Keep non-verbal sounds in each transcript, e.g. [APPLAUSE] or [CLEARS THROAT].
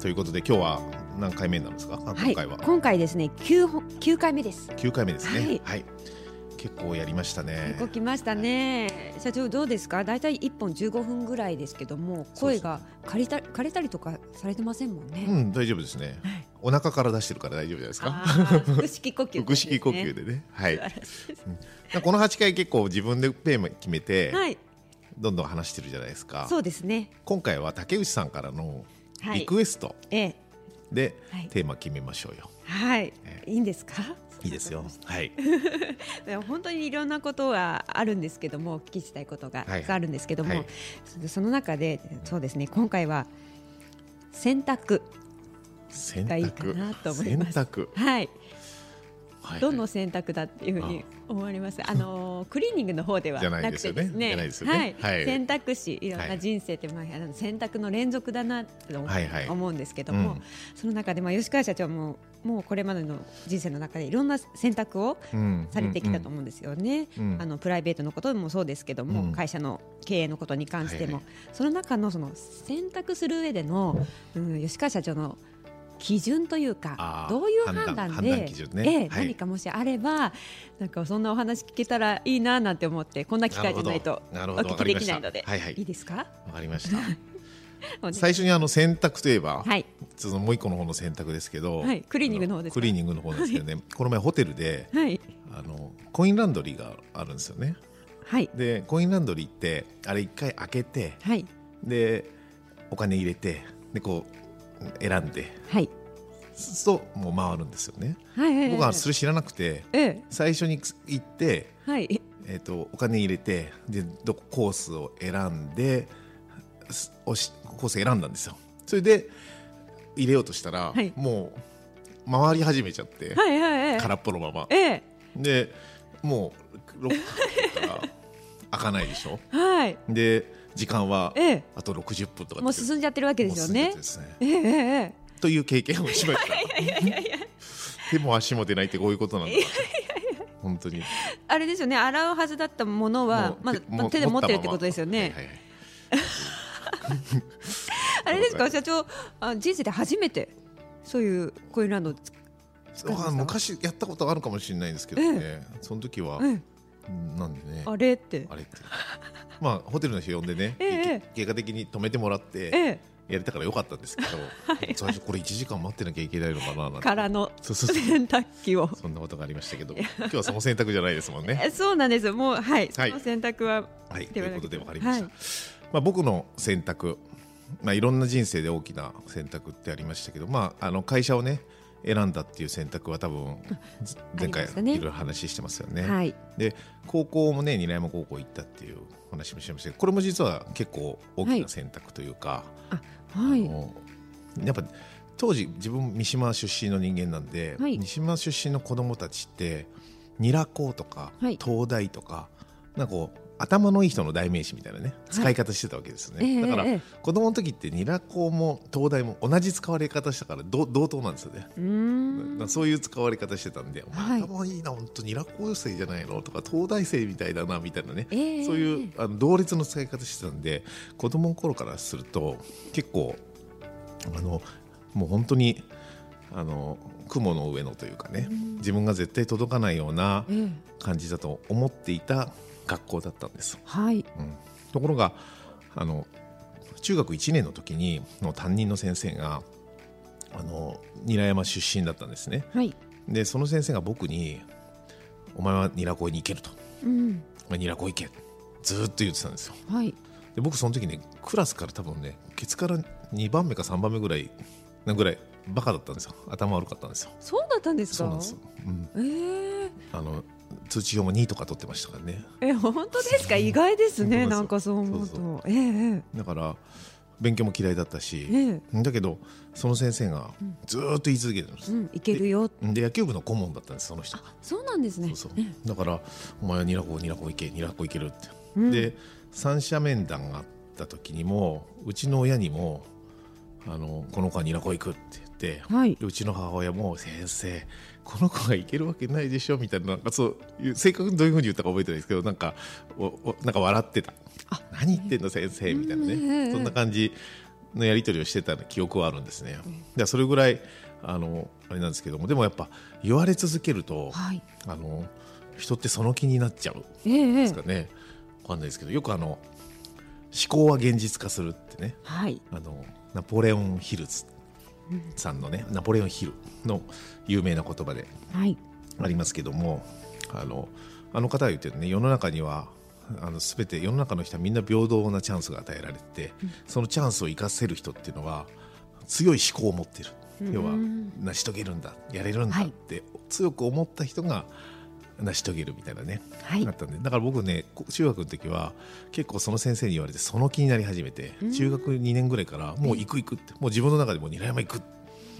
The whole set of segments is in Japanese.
ということで今日は何回目なんですか？あはい。今回は。今回ですね 9, 本9回目です。9回目ですね。はい。はい、結構やりましたね。結構来ましたね。社長どうですか？だいたい1本15分ぐらいですけども声が借りた枯れたりとかされてませんもんね、うん大丈夫ですね。はい。お腹から出してるから大丈夫じゃないですか？腹式呼吸、腹式呼吸でね。はい。いこの8回結構自分でテーマ決めて、はい。どんどん話してるじゃないですか。そうですね。今回は竹内さんからのはいリクエスト。ええ。ではい。テーマ決めましょうよ、はい。えいいんですか？いいですよ。はい。[LAUGHS] 本当にいろんなことがあるんですけどもお聞きしたいことがあるんですけども、はい。そその中でそうですね今回は洗濯選がいいか択なと思います。選択。はいはいどの選択だっていうふうに思われます。あのー [LAUGHS] クリーニングの方ではなくですよねてですね、はい、はい選択肢いろんな人生ってまあ選択の連続だなって思うんですけども、うんその中でまあ吉川社長ももうこれまでの人生の中でいろんな選択をうん。されてきたと思うんですよね。あのプライベートのこともそうですけども、うん。会社の経営のことに関しても、はい。その中のその選択する上での、うん、吉川社長の基準というかどういう判断でええはい。何かもしあればなんかそんなお話聞けたらいいななんて思ってこんな機会じゃないとおなるほど聞きできないので。いはい。いいですか？わかりました。[LAUGHS] 最初にあの選択といえば、はい。そのもう一個の方の選択ですけど、はいクリーニングの方ですか？クリーニングの方ですけどね、この前ホテルではい。あのコインランドリーがあるんですよね。はい。でコインランドリーってあれ一回開けてはい。でお金入れてでこう選んではい。ともう回るんですよね。はい僕はそれ知らなくてええ。最初に行ってはい。えー、とお金入れてでどこコースを選んでしコース選んだんですよ。それで入れようとしたら、はい。もう回り始めちゃって、はいはいはい。空っぽのまま。ええ。でもうロックから開かないでしょ？はい。で時間はええ。あと60分とかもう進んじゃってるわけですよね。ねええええええという経験をしました。手も足も出ないってこういうことなんだ本当に。あれですよね。洗うはずだったものはまだ手で持ってるってことですよね、[LAUGHS] あれですか？社長あ人生で初めてそういうコインランド昔やったことあるかもしれないんですけどね、その時は、なんでね。あれって。あれって。まあホテルの人呼んでね、ええ。け結果的に止めてもらってええ。やれたからよかったんですけど、最初これ1時間待ってなきゃいけないのかななんて。からのそうそうそう。洗濯機を。そんなことがありましたけど今日はその選択じゃないですもんね。え [LAUGHS] そうなんですもうはい、はい。その選択ははい、ということで分かりました。はい。まあ、僕の選択、まあ、いろんな人生で大きな選択ってありましたけど、まあ、あの会社をね選んだっていう選択は多分ず [LAUGHS] 前回いろいろ話してますよね。はい。で高校もね韮山高校行ったっていう話もしてましたけどこれも実は結構大きな選択というか、はい。あのやっぱ当時自分三島出身の人間なんで、はい。三島出身の子供たちってニラ高とか、はい。東大とかなんかこう頭のいい人の代名詞みたいなね使い方してたわけですね、ええだから、ええ子供の時ってニラ高も東大も同じ使われ方したからど同等なんですよね。そういう使われ方してたんで、おはい。前頭いいな、本当ニラ高生じゃないの？とか、東大生みたいだなみたいなね、ええ。そういうあの同列の使い方してたんで、子供の頃からすると、結構、あのもう本当にあの雲の上のというかね、自分が絶対届かないようなええ。感じだと思っていた学校だったんです。はい。うん。ところがあの中学1年の時にの担任の先生があの韮山出身だったんですね。はい。でその先生が僕に「お前はニラ恋に行ける」と。うん「お前ニラ恋行け」ずーっと言ってたんですよ。はい。で僕その時ねクラスから多分ねケツから2番目か3番目ぐらいなぐらいバカだったんですよ。頭悪かったんですよ。そうだったんですか？そうなんですよ、うん、ええあの通知表も2とか取ってましたからね。え本当ですか？意外ですねなんかそう思うと。えええだから勉強も嫌いだったし、ええ。だけどその先生がずーっと言い続けてるんです、うんいけるよで野球部の顧問だったんですその人。がそうなんですね。そうそう。えだから「お前はニラコニラコ行けニラコ行ける」って、うん。で三者面談があった時にもうちの親にも「あのこの子はニラコ行く」って言って、はい。でうちの母親も「先生この子が行けるわけないでしょ」みたいななんかそういう正確にどういうふうに言ったか覚えてないですけどなんかおおなんか笑ってた。あ「何言ってんの先生」みたいなね、そんな感じのやり取りをしてた記憶はあるんですね。でそれぐらいあのあれなんですけどもでもやっぱ言われ続けると、はい。あの人ってその気になっちゃうんええええ。ですかね、わかんないですけどよくあの思考は現実化するってね。はい。あのナポレオン・ヒルズさんのね、ナポレオン・ヒルの有名な言葉ではい。ありますけどもあのあの方が言ってるね世の中にはあの全て世の中の人はみんな平等なチャンスが与えられてて、そのチャンスを生かせる人っていうのは強い思考を持ってる、要はうん成し遂げるんだやれるんだはい。って強く思った人が成し遂げるみたいなね、はい。あったんで。だから僕ねこ中学の時は結構その先生に言われてその気になり始めて中学2年ぐらいからもう行く行くってもう自分の中でもう韮山行く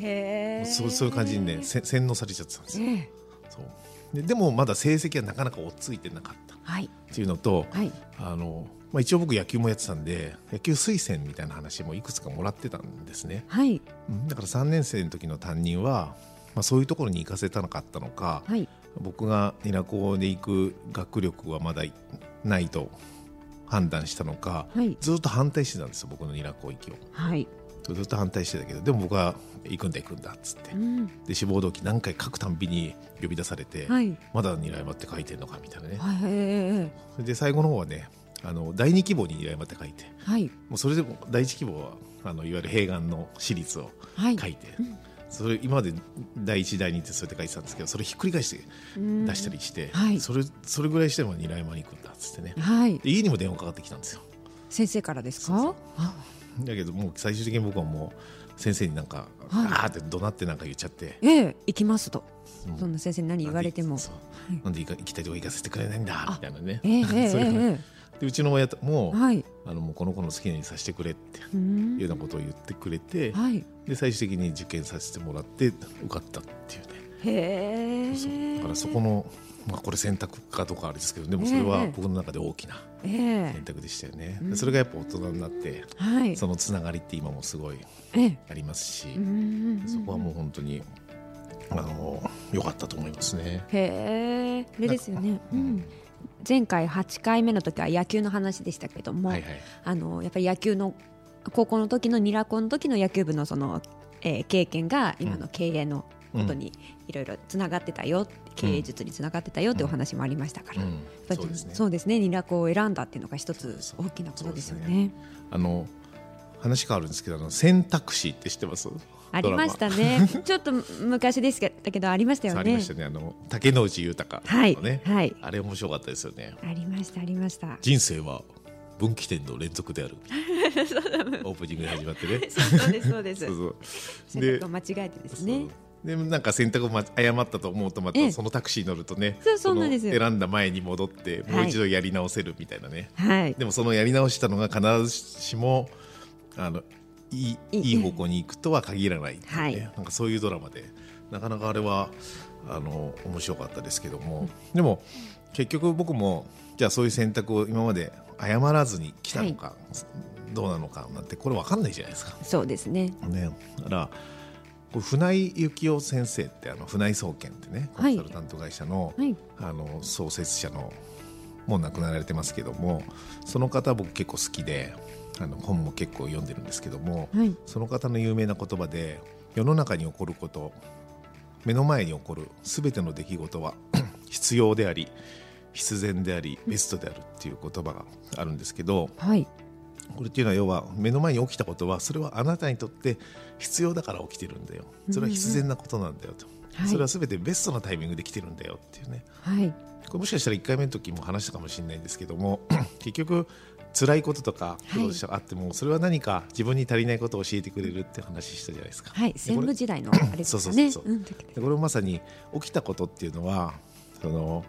へえそうそういう感じにねせ洗脳されちゃってたんですよ。ええ。そう。ででもまだ成績はなかなか追っついてなかった。はい。っていうのと、はい。あのまあ、一応僕野球もやってたんで野球推薦みたいな話もいくつかもらってたんですね、はい。うん。だから3年生の時の担任は、まあ、そういうところに行かせたなかったのか、はい僕が稲高で行く学力はまだないと判断したのか、はい。ずっと反対してたんですよ僕の稲高行きを。はい。ずっと反対してたけどでも僕は行くんだ行くんだっつって。うん。で志望動機何回書くたんびに呼び出されて、はい。まだ韮山って書いてんのかみたいなね、はい。で最後の方はねあの第二希望に韮山って書いてはい。もうそれでも第一希望はあのいわゆる併願の私立をはい。書いて、それ今まで第一第二ってそうやって書いてたんですけどそれひっくり返してうん。出したりして、はい。それそれぐらいしても韮山に行くんだっつってね。はい。で家にも電話かかってきたんですよ。先生からですか？だけどもう最終的に僕はもう先生になんか、はい。あーって怒鳴ってなんか言っちゃって、ええ行きますと。うん。そんな先生に何言われても。なんで行きたいとこ行かせてくれないんだみたいなね、ええええ [LAUGHS] そういうふうにえでうちの親とも、えはい。あのもうこの子の好きなようにさせてくれってうん。いうようなことを言ってくれて、はい。で最終的に受験させてもらって受かったっていうね。へだからそこの、まあ、これ選択かどうかあれですけどでもそれはええ。僕の中で大きなええ。選択でしたよね、うん。でそれがやっぱ大人になってはい。そのつながりって今もすごいええ。ありますし、うんそこはもう本当にあの良かったと思いますね。へえあれですよね、ううん。ん、前回8回目の時は野球の話でしたけども、はいはい。あのやっぱり野球の高校の時のニラコの時の野球部のその、えー経験が今の経営のことにいろいろつながってたよ、経営術につながってたよってお話もありましたから、うん。やっぱりそうですね。そうですねニラコを選んだっていうのが一つ大きなことですよそうね。あの話変わるんですけどあの選択肢って知ってます？ありましたね。[LAUGHS] ちょっと昔ですけだけどありましたよね。ありましたね。あの竹野内豊はいのね、はいあれ面白かったですよね。ありましたありました。人生は分岐点の連続である。[LAUGHS] オープニングで始まってね。そうですそうです。そう [LAUGHS] そう。選択を間違えてですね。でなんか選択をま誤ったと思うとまええたそのタクシーに乗るとねそうそうなんです選んだ前に戻ってもう一度やり直せるみたいなね、はい。でもそのやり直したのが必ずしもあのいいいいいい方向に行くとは限らないいうね、はい。なんかそういうドラマでなかなかあれはあの面白かったですけども、でも結局僕もじゃあそういう選択を今まで誤らずに来たのか、どうなのかなんてこれ分かんないじゃないですか。そうですね。ね、だから船井幸雄先生ってあの船井総研ってねコはい。ンサルタント会社の,、はい。あの創設者のもう亡くなられてますけどもその方僕結構好きであの本も結構読んでるんですけども、はい。その方の有名な言葉で世の中に起こること目の前に起こる全ての出来事は [CLEARS THROAT] 必要であり必然でありベストであるっていう言葉があるんですけど、はい。これっていうのは要は目の前に起きたことはそれはあなたにとって必要だから起きてるんだよ。それは必然なことなんだよと、はい。それは全てベストなタイミングで来てるんだよっていうね。はい。これもしかしたら1回目の時も話したかもしれないんですけども [CLEARS THROAT] 結局辛いこととか苦労したがあっても、それは何か自分に足りないことを教えてくれるって話したじゃないですか。はい。戦部時代のあれですかね。そうそうそうそう。うんでこれまさに起きたことっていうのはその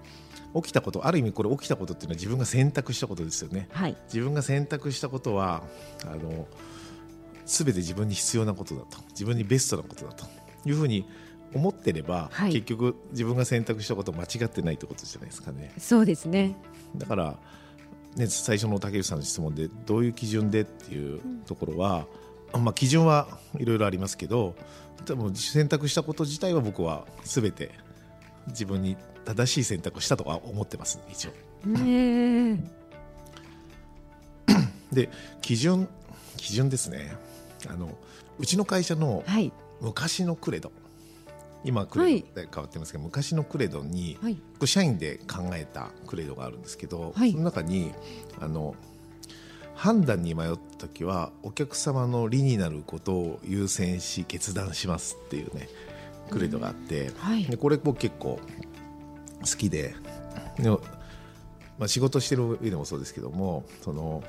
起きたことある意味これ起きたことっていうのは自分が選択したことですよね。はい。自分が選択したことはあの全て自分に必要なことだと。自分にベストなことだと。いうふうに思ってれば、はい。結局自分が選択したこと間違ってないってことじゃないですかね。そうですね。だから、ね、最初の竹内さんの質問でどういう基準でっていうところは、まあ、基準はいろいろありますけど多分選択したこと自体は僕は全て自分に正しい選択をしたとは思ってます一応。ねえ。で基準基準ですね。あのうちの会社のはい。昔のクレド今はクレドで変わってますけど、昔のクレドにはい。社員で考えたクレドがあるんですけど、はい。その中にあの判断に迷った時はお客様の利になることを優先し決断しますっていうねクレドがあって、はい。でこれ僕結構好きででも、まあ、仕事してる上でもそうですけどもその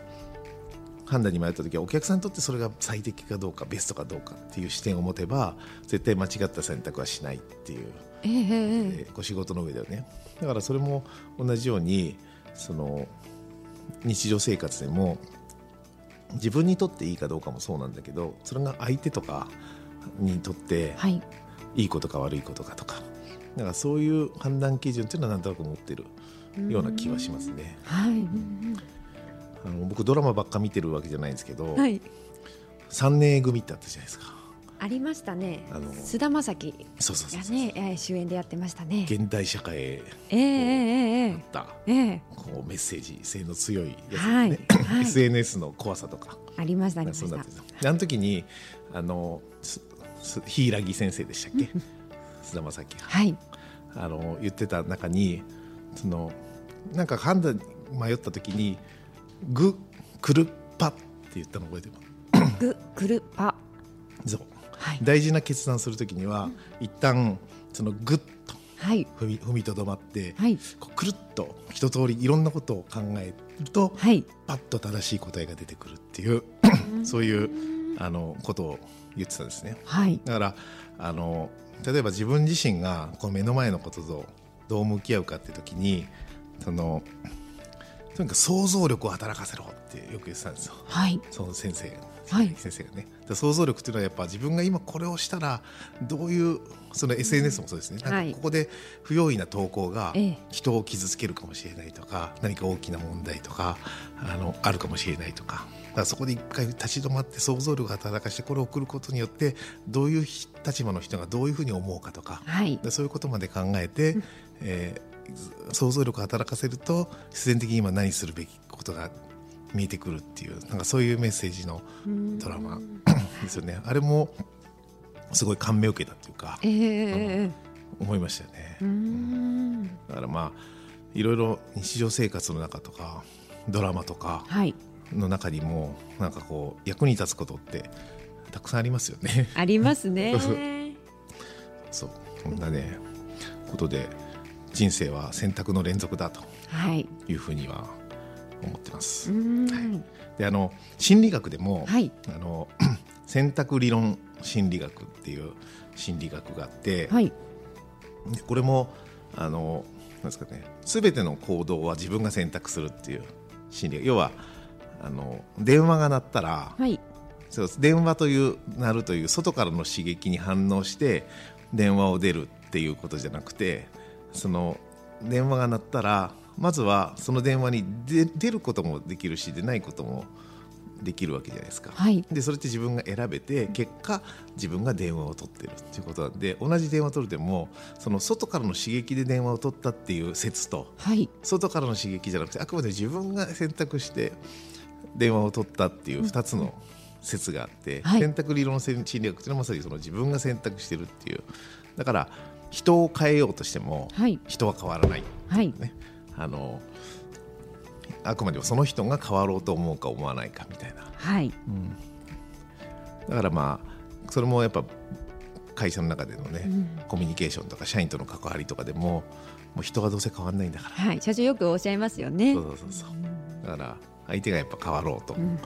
判断に迷った時はお客さんにとってそれが最適かどうかベストかどうかっていう視点を持てば絶対間違った選択はしないっていうええええ。えーご仕事の上ではね。だからそれも同じようにその日常生活でも自分にとっていいかどうかもそうなんだけどそれが相手とかにとってはい。いいことか悪いことかとかだからそういう判断基準っていうのはなんとなく持ってるような気はしますね。はいあの僕ドラマばっか見てるわけじゃないんですけど、はい。三年組ってあったじゃないですか。ありましたね。あの菅田将暉そうそうそうそう、がね、えー主演でやってましたね。現代社会へえええええあった。えええこうメッセージ性の強いやつですね、[LAUGHS] SNS の怖さとか。ありましたありました。あの時にあの柊先生でしたっけ？[LAUGHS] 菅田将暉が。はい。あの言ってた中にそのなんか判断迷った時に「グクルパ」って言ったの覚えてる？グクルパ。そう。はい。大事な決断する時には一旦そのグッとはい。踏み踏みとどまって、はい。こうくるっと一通りいろんなことを考えるとはい。パッと正しい答えが出てくるっていうそういうあのことを言ってたんですね。はい。だからあの例えば自分自身がこう目の前のこととどう向き合うかって時にそのとにかく想像力を働かせろってよく言ってたんですよ。はい。その先生はい。先生がね。で想像力っていうのはやっぱ自分が今これをしたらどういうその SNS もそうですね、なんはい。かここで不用意な投稿がええ。人を傷つけるかもしれないとか何か大きな問題とかあのあるかもしれないとか。だそこで一回立ち止まって想像力を働かしてこれを送ることによってどういう立場の人がどういうふうに思うかとか。はい。でそういうことまで考えて、えー想像力を働かせると必然的に今何するべきことが見えてくるっていうなんかそういうメッセージのドラマですよね。あれもすごい感銘を受けたというかええ。え思いましたよね。だからまあいろいろ日常生活の中とかドラマとかはい。の中にもなんかこう役に立つことってたくさんありますよね。ありますね。[LAUGHS] そう。こんなねことで人生は選択の連続だとはい。いうふうには思ってます。う。ーんであの心理学でも、はい。あの [CLEARS THROAT] 選択理論心理学っていう心理学があって、はい。でこれもあのなんですかね全ての行動は自分が選択するっていう心理学。要はあの電話が鳴ったら、はい。そうです。電話という鳴るという外からの刺激に反応して電話を出るっていうことじゃなくてその電話が鳴ったらまずはその電話に出出ることもできるし出ないこともできるわけじゃないですか。はい。でそれって自分が選べて結果自分が電話を取ってるっていうことなんで同じ電話取るでもその外からの刺激で電話を取ったっていう説とはい。外からの刺激じゃなくてあくまで自分が選択して電話を取ったっていう2つの説があって、はい。選択理論心理学っていうのはまさにその自分が選択してるっていう。だから人を変えようとしてもはい。人は変わらない、はい。ね、あのあくまでもその人が変わろうと思うか思わないかみたいな。はい。だからまあそれもやっぱ会社の中でのね、うん。コミュニケーションとか社員との関わりとかでももう人はどうせ変わんないんだから。はい。社長よくおっしゃいますよね。そうそうそうだから相手がやっぱ変わろうと。うん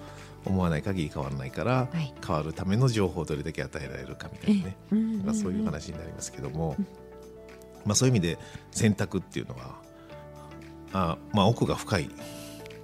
思わない限り変わらないから、はい。変わるための情報をどれだけ与えられるかみたいなね、えうんまあ、そういう話になりますけども、まあ、そういう意味で選択っていうのはあ、まあ、奥が深い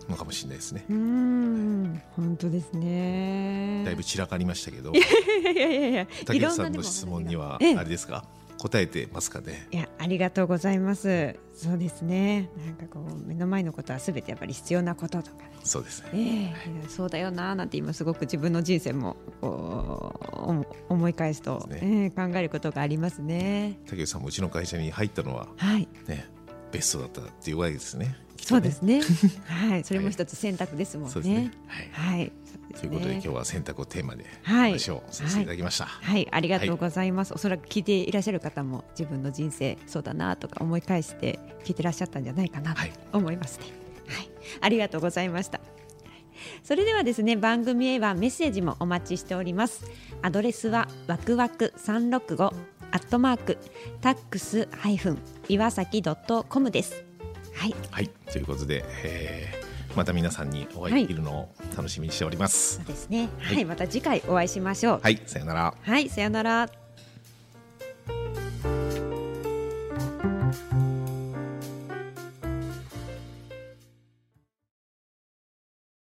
のかもしれないですね。うん。本当ですね。だいぶ散らかりましたけど。いやいやいや竹内さんの質問にはええ。あれですか？答えてますかね。いやありがとうございます。そうですね。なんかこう目の前のことはすべてやっぱり必要なこととかね。そうですね。ええいやそうだよなーなんて今すごく自分の人生もこう思思い返すと、すええ考えることがありますね。竹内さんもうちの会社に入ったのははい。ねベストだったっていうわけですね。そうですね。[LAUGHS] はい。それも一つ選択ですもんね。はい。はいということで今日は選択をテーマではい話をさせていただきました。はい、ありがとうございます、おそらく聞いていらっしゃる方も自分の人生そうだなとか思い返して聞いてらっしゃったんじゃないかなとはい思いますね。はい、ありがとうございました。それではですね番組へはメッセージもお待ちしております。アドレスはわくわく三六五アットマークタックスハイフン岩崎ドットコムです。はい、はい。ということで、えーまた皆さんにお会いできるのを楽しみにしておりますそう。ですね。はい、また次回お会いしましょう。はい。さよなら。はい、さよなら。